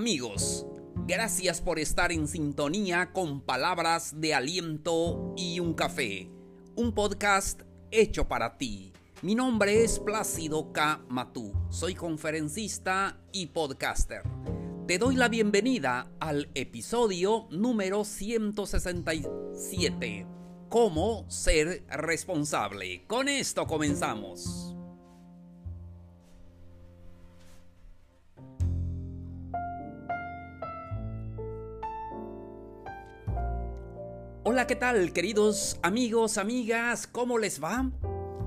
Amigos, gracias por estar en sintonía con palabras de aliento y un café, un podcast hecho para ti. Mi nombre es Plácido K. Matú, soy conferencista y podcaster. Te doy la bienvenida al episodio número 167, Cómo ser responsable. Con esto comenzamos. Hola, ¿qué tal queridos amigos, amigas? ¿Cómo les va?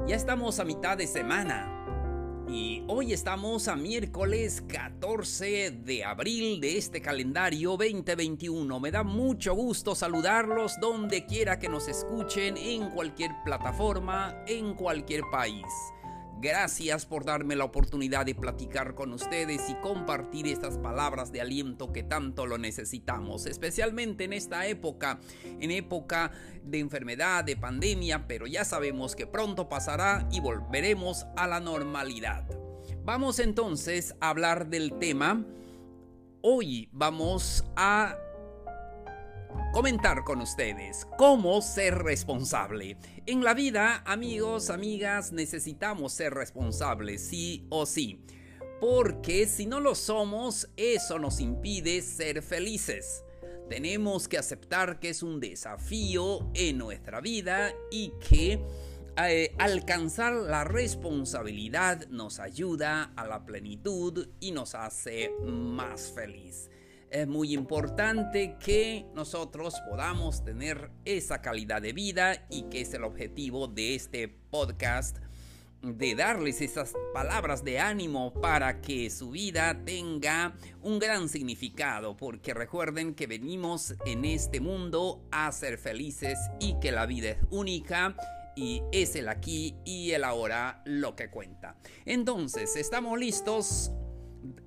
Ya estamos a mitad de semana y hoy estamos a miércoles 14 de abril de este calendario 2021. Me da mucho gusto saludarlos donde quiera que nos escuchen, en cualquier plataforma, en cualquier país. Gracias por darme la oportunidad de platicar con ustedes y compartir estas palabras de aliento que tanto lo necesitamos, especialmente en esta época, en época de enfermedad, de pandemia, pero ya sabemos que pronto pasará y volveremos a la normalidad. Vamos entonces a hablar del tema. Hoy vamos a comentar con ustedes cómo ser responsable. En la vida, amigos, amigas, necesitamos ser responsables, sí o sí. Porque si no lo somos, eso nos impide ser felices. Tenemos que aceptar que es un desafío en nuestra vida y que eh, alcanzar la responsabilidad nos ayuda a la plenitud y nos hace más feliz es muy importante que nosotros podamos tener esa calidad de vida y que es el objetivo de este podcast de darles esas palabras de ánimo para que su vida tenga un gran significado, porque recuerden que venimos en este mundo a ser felices y que la vida es única y es el aquí y el ahora lo que cuenta. Entonces, estamos listos.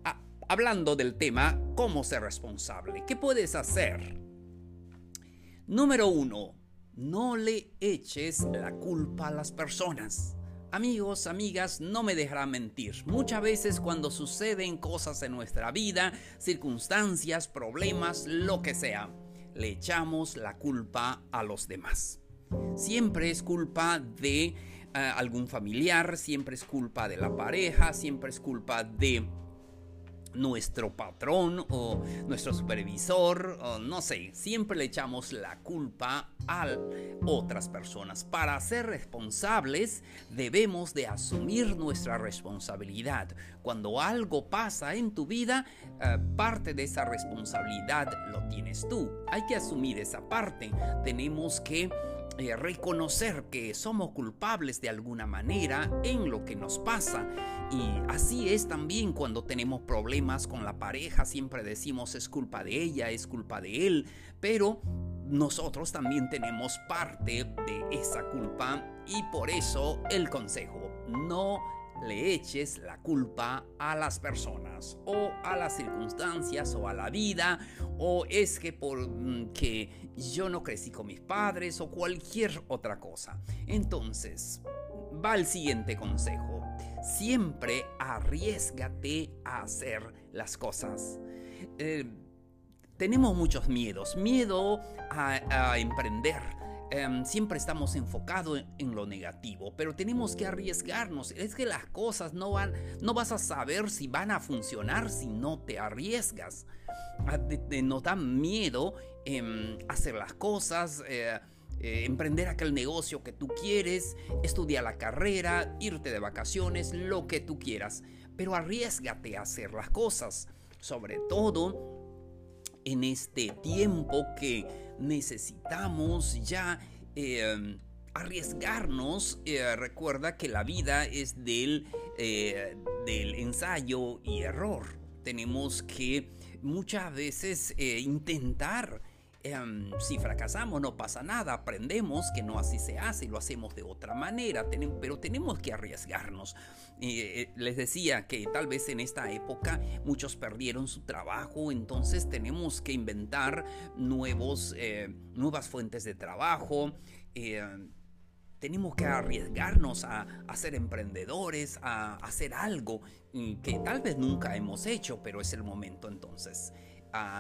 A hablando del tema cómo ser responsable. ¿Qué puedes hacer? Número uno, no le eches la culpa a las personas. Amigos, amigas, no me dejarán mentir. Muchas veces cuando suceden cosas en nuestra vida, circunstancias, problemas, lo que sea, le echamos la culpa a los demás. Siempre es culpa de eh, algún familiar, siempre es culpa de la pareja, siempre es culpa de nuestro patrón o nuestro supervisor, o no sé, siempre le echamos la culpa a otras personas. Para ser responsables debemos de asumir nuestra responsabilidad. Cuando algo pasa en tu vida, eh, parte de esa responsabilidad lo tienes tú. Hay que asumir esa parte. Tenemos que eh, reconocer que somos culpables de alguna manera en lo que nos pasa. Y así es también cuando tenemos problemas con la pareja, siempre decimos es culpa de ella, es culpa de él, pero nosotros también tenemos parte de esa culpa y por eso el consejo, no le eches la culpa a las personas o a las circunstancias o a la vida o es que por mm, yo no crecí con mis padres o cualquier otra cosa. Entonces, va el siguiente consejo. Siempre arriesgate a hacer las cosas. Eh, tenemos muchos miedos. Miedo a emprender Em, siempre estamos enfocados en, lo negativo, pero tenemos que arriesgarnos. Es que las cosas no van, no vas a saber si van a funcionar si no te arriesgas. Ah, nos da miedo em, hacer las cosas. Eh, eh, emprender aquel negocio que tú quieres, estudiar la carrera, irte de vacaciones, lo que tú quieras. Pero arriesgate a hacer las cosas. Sobre todo en este tiempo que necesitamos ya em, arriesgarnos. Eh, recuerda que la vida es del, eh, del ensayo y error. Tenemos que muchas veces eh, intentar Em, si fracasamos no pasa nada, aprendemos que no así se hace y lo hacemos de otra manera, pero tenemos que arriesgarnos. Eh, les decía que tal vez en esta época muchos perdieron su trabajo, entonces tenemos que inventar nuevos, eh, nuevas fuentes de trabajo. Eh, tenemos que arriesgarnos a, ser emprendedores, a, hacer algo mm, que tal vez nunca hemos hecho, pero es el momento entonces.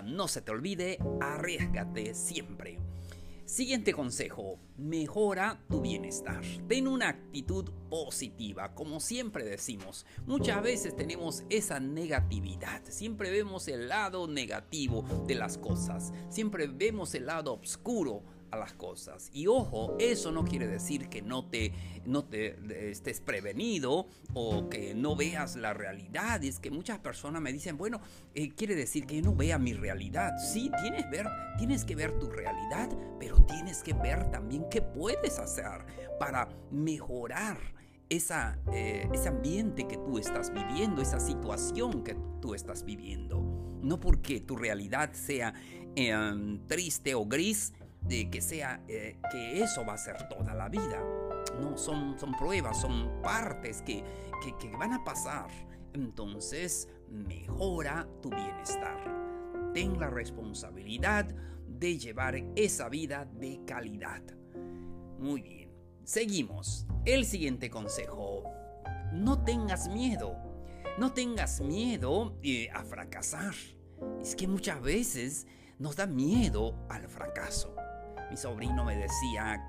No se te olvide, arriesgate siempre. Siguiente consejo, mejora tu bienestar. Ten una actitud positiva, como siempre decimos. Muchas veces tenemos esa negatividad, siempre vemos el lado negativo de las cosas, siempre vemos el lado oscuro a las cosas. Y ojo, eso no quiere decir que no te, no te estés prevenido o que no veas la realidad. Es que muchas personas me dicen, bueno, eh, quiere decir que no vea mi realidad. Sí, tienes, ver, tienes que ver tu realidad, pero tienes que ver también qué puedes hacer para mejorar esa, eh, ese ambiente que tú estás viviendo, esa situación que tú estás viviendo. No porque tu realidad sea em, triste o gris, de que sea eh, que eso va a ser toda la vida. No, son, son pruebas, son partes que, que, van a pasar. Entonces, mejora tu bienestar. Ten la responsabilidad de llevar esa vida de calidad. Muy bien. Seguimos. El siguiente consejo. No tengas miedo. No tengas miedo eh, a fracasar. Es que muchas veces nos da miedo al fracaso mi sobrino me decía,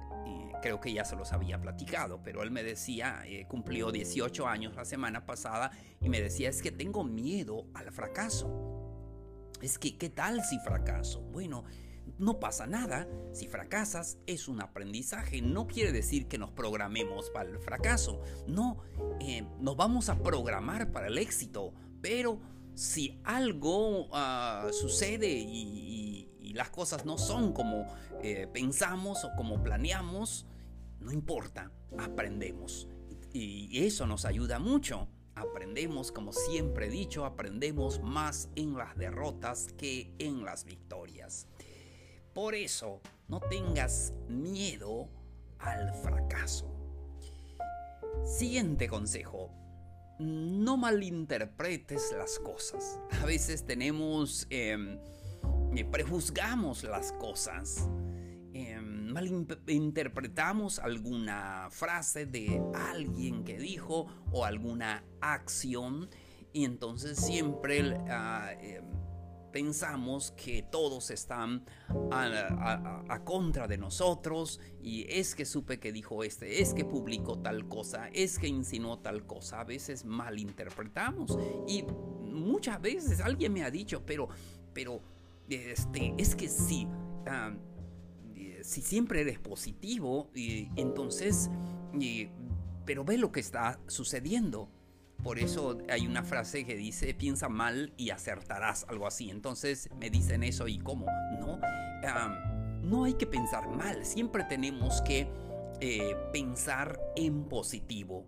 creo que ya se los había platicado, pero él me decía, eh, cumplió 18 años la semana pasada y me decía, es que tengo miedo al fracaso. Es que, ¿qué tal si fracaso? Bueno, no pasa nada. Si fracasas es un aprendizaje. No quiere decir que nos programemos para el fracaso. No, eh, nos vamos a programar para el éxito. Pero si algo ah, sucede y las cosas no son como eh, pensamos o como planeamos, no importa, aprendemos. Y eso nos ayuda mucho. Aprendemos, como siempre he dicho, aprendemos más en las derrotas que en las victorias. Por eso, no tengas miedo al fracaso. Siguiente consejo. No malinterpretes las cosas. A veces tenemos... Em, eh, prejuzgamos las cosas, eh, malinterpretamos alguna frase de alguien que dijo o alguna acción y entonces siempre ah, eh, pensamos que todos están a, contra de nosotros y es que supe que dijo este, es que publicó tal cosa, es que insinuó tal cosa. A veces malinterpretamos y muchas veces alguien me ha dicho, pero, pero este, es que sí, eh, si siempre eres positivo, y, entonces, pero ve lo que está sucediendo. Por eso hay una frase que dice, piensa mal y acertarás, algo así. Entonces me dicen eso y cómo, ¿no? no hay que pensar mal, siempre tenemos que eh, pensar en positivo.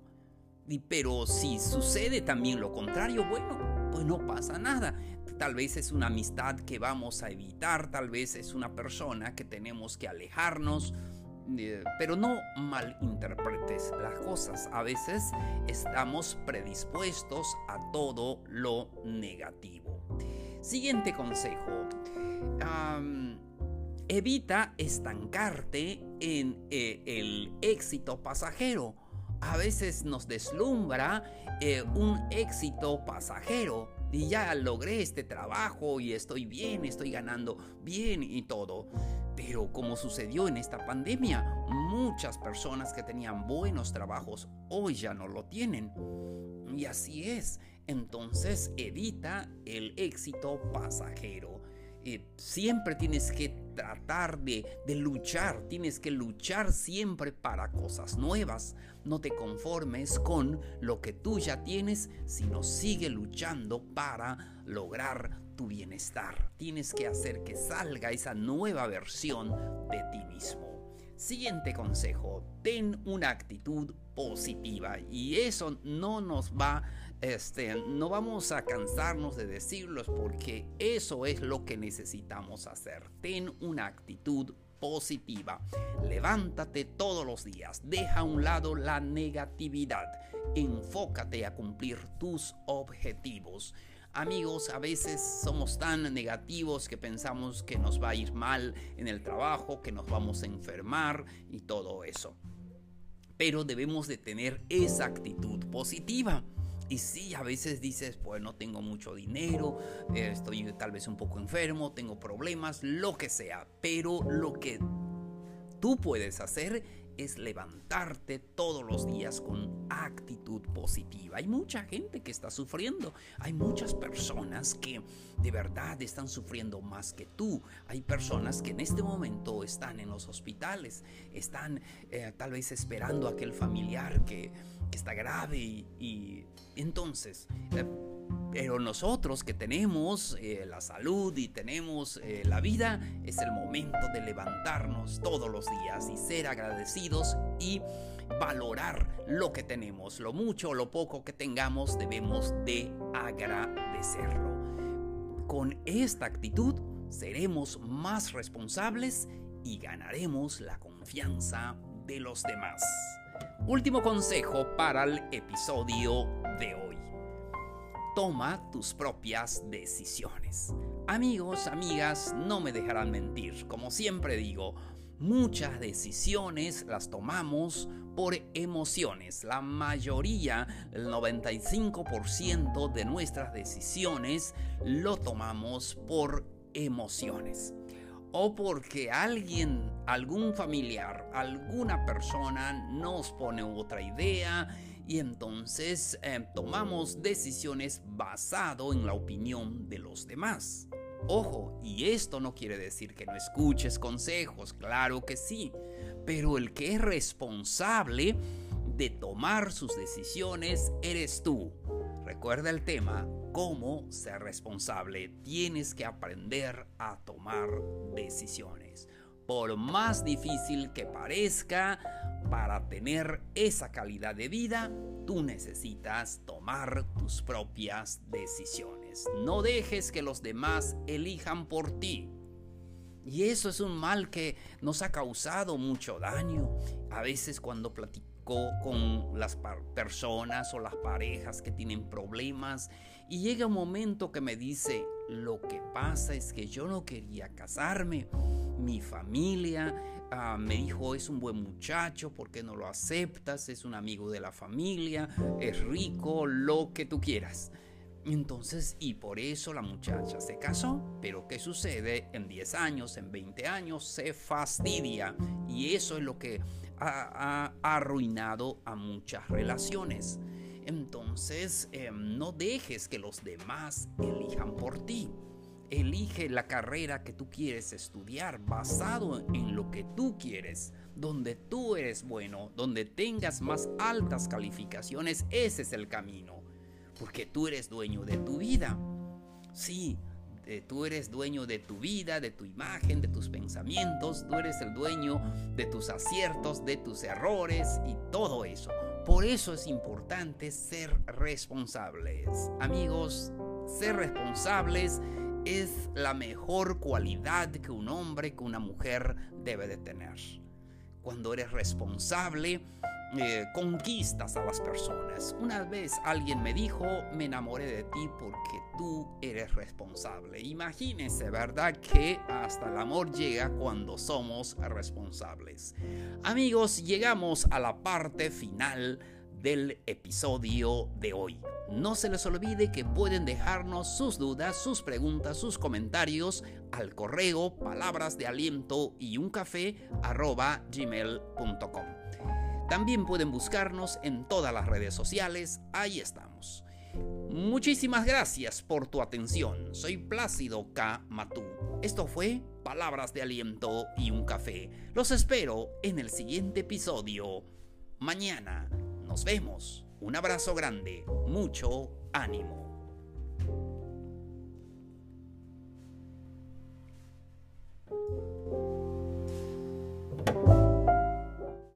Pero si sucede también lo contrario, bueno, pues no pasa nada tal vez es una amistad que vamos a evitar, tal vez es una persona que tenemos que alejarnos, eh, pero no malinterpretes las cosas. A veces estamos predispuestos a todo lo negativo. Siguiente consejo. evita estancarte en eh, el éxito pasajero. A veces nos deslumbra eh, un éxito pasajero y ya logré este trabajo y estoy bien, estoy ganando bien y todo. Pero como sucedió en esta pandemia, muchas personas que tenían buenos trabajos hoy ya no lo tienen. Y así es. Entonces evita el éxito pasajero. Eh, siempre tienes que tratar de, de, luchar, tienes que luchar siempre para cosas nuevas. No te conformes con lo que tú ya tienes, sino sigue luchando para lograr tu bienestar. Tienes que hacer que salga esa nueva versión de ti mismo. Siguiente consejo, ten una actitud positiva y eso no nos va este, no vamos a cansarnos de decirlos porque eso es lo que necesitamos hacer. Ten una actitud positiva. Levántate todos los días. Deja a un lado la negatividad. Enfócate a cumplir tus objetivos. Amigos, a veces somos tan negativos que pensamos que nos va a ir mal en el trabajo, que nos vamos a enfermar y todo eso. pero debemos de tener esa actitud positiva. Y sí, a veces dices, pues no tengo mucho dinero, estoy tal vez un poco enfermo, tengo problemas, lo que sea. Pero lo que tú puedes hacer es levantarte todos los días con actitud positiva. Hay mucha gente que está sufriendo, hay muchas personas que de verdad están sufriendo más que tú. Hay personas que en este momento están en los hospitales, están eh, tal vez esperando a aquel familiar que, está grave y, entonces... Eh, pero nosotros que tenemos eh, la salud y tenemos eh, la vida, es el momento de levantarnos todos los días y ser agradecidos y valorar lo que tenemos. Lo mucho o lo poco que tengamos debemos de agradecerlo. Con esta actitud seremos más responsables y ganaremos la confianza de los demás. Último consejo para el episodio de hoy toma tus propias decisiones. Amigos, amigas, no me dejarán mentir. Como siempre digo, muchas decisiones las tomamos por emociones. La mayoría, el 95% de nuestras decisiones lo tomamos por emociones. O porque alguien, algún familiar, alguna persona nos pone otra idea y entonces eh, tomamos decisiones basado en la opinión de los demás. Ojo, y esto no quiere decir que no escuches consejos, claro que sí, pero el que es responsable de tomar sus decisiones eres tú. Recuerda el tema, cómo ser responsable. Tienes que aprender a tomar decisiones. Por más difícil que parezca, para tener esa calidad de vida, tú necesitas tomar tus propias decisiones. No dejes que los demás elijan por ti. Y eso es un mal que nos ha causado mucho daño. A veces cuando platico con las personas o las parejas que tienen problemas y llega un momento que me dice, lo que pasa es que yo no quería casarme. Mi familia Ah, me dijo, es un buen muchacho, ¿por qué no lo aceptas? Es un amigo de la familia, es rico, lo que tú quieras. Entonces, y por eso la muchacha se casó. Pero ¿qué sucede? En 10 años, en 20 años, se fastidia. Y eso es lo que ha, arruinado a muchas relaciones. Entonces, em, no dejes que los demás elijan por ti. Elige la carrera que tú quieres estudiar basado en lo que tú quieres, donde tú eres bueno, donde tengas más altas calificaciones, ese es el camino, porque tú eres dueño de tu vida. Sí, eh, tú eres dueño de tu vida, de tu imagen, de tus pensamientos, tú eres el dueño de tus aciertos, de tus errores y todo eso. Por eso es importante ser responsables. Amigos, ser responsables es la mejor cualidad que un hombre, que una mujer debe de tener. Cuando eres responsable, eh, conquistas a las personas. Una vez alguien me dijo, me enamoré de ti porque tú eres responsable. Imagínense, ¿verdad? Que hasta el amor llega cuando somos responsables. Amigos, llegamos a la parte final del episodio de hoy. No se les olvide que pueden dejarnos sus dudas, sus preguntas, sus comentarios al correo palabras de aliento y un café gmail.com. También pueden buscarnos en todas las redes sociales, ahí estamos. Muchísimas gracias por tu atención. Soy Plácido K. Matú. Esto fue Palabras de Aliento y un Café. Los espero en el siguiente episodio. Mañana nos vemos. Un abrazo grande, mucho ánimo.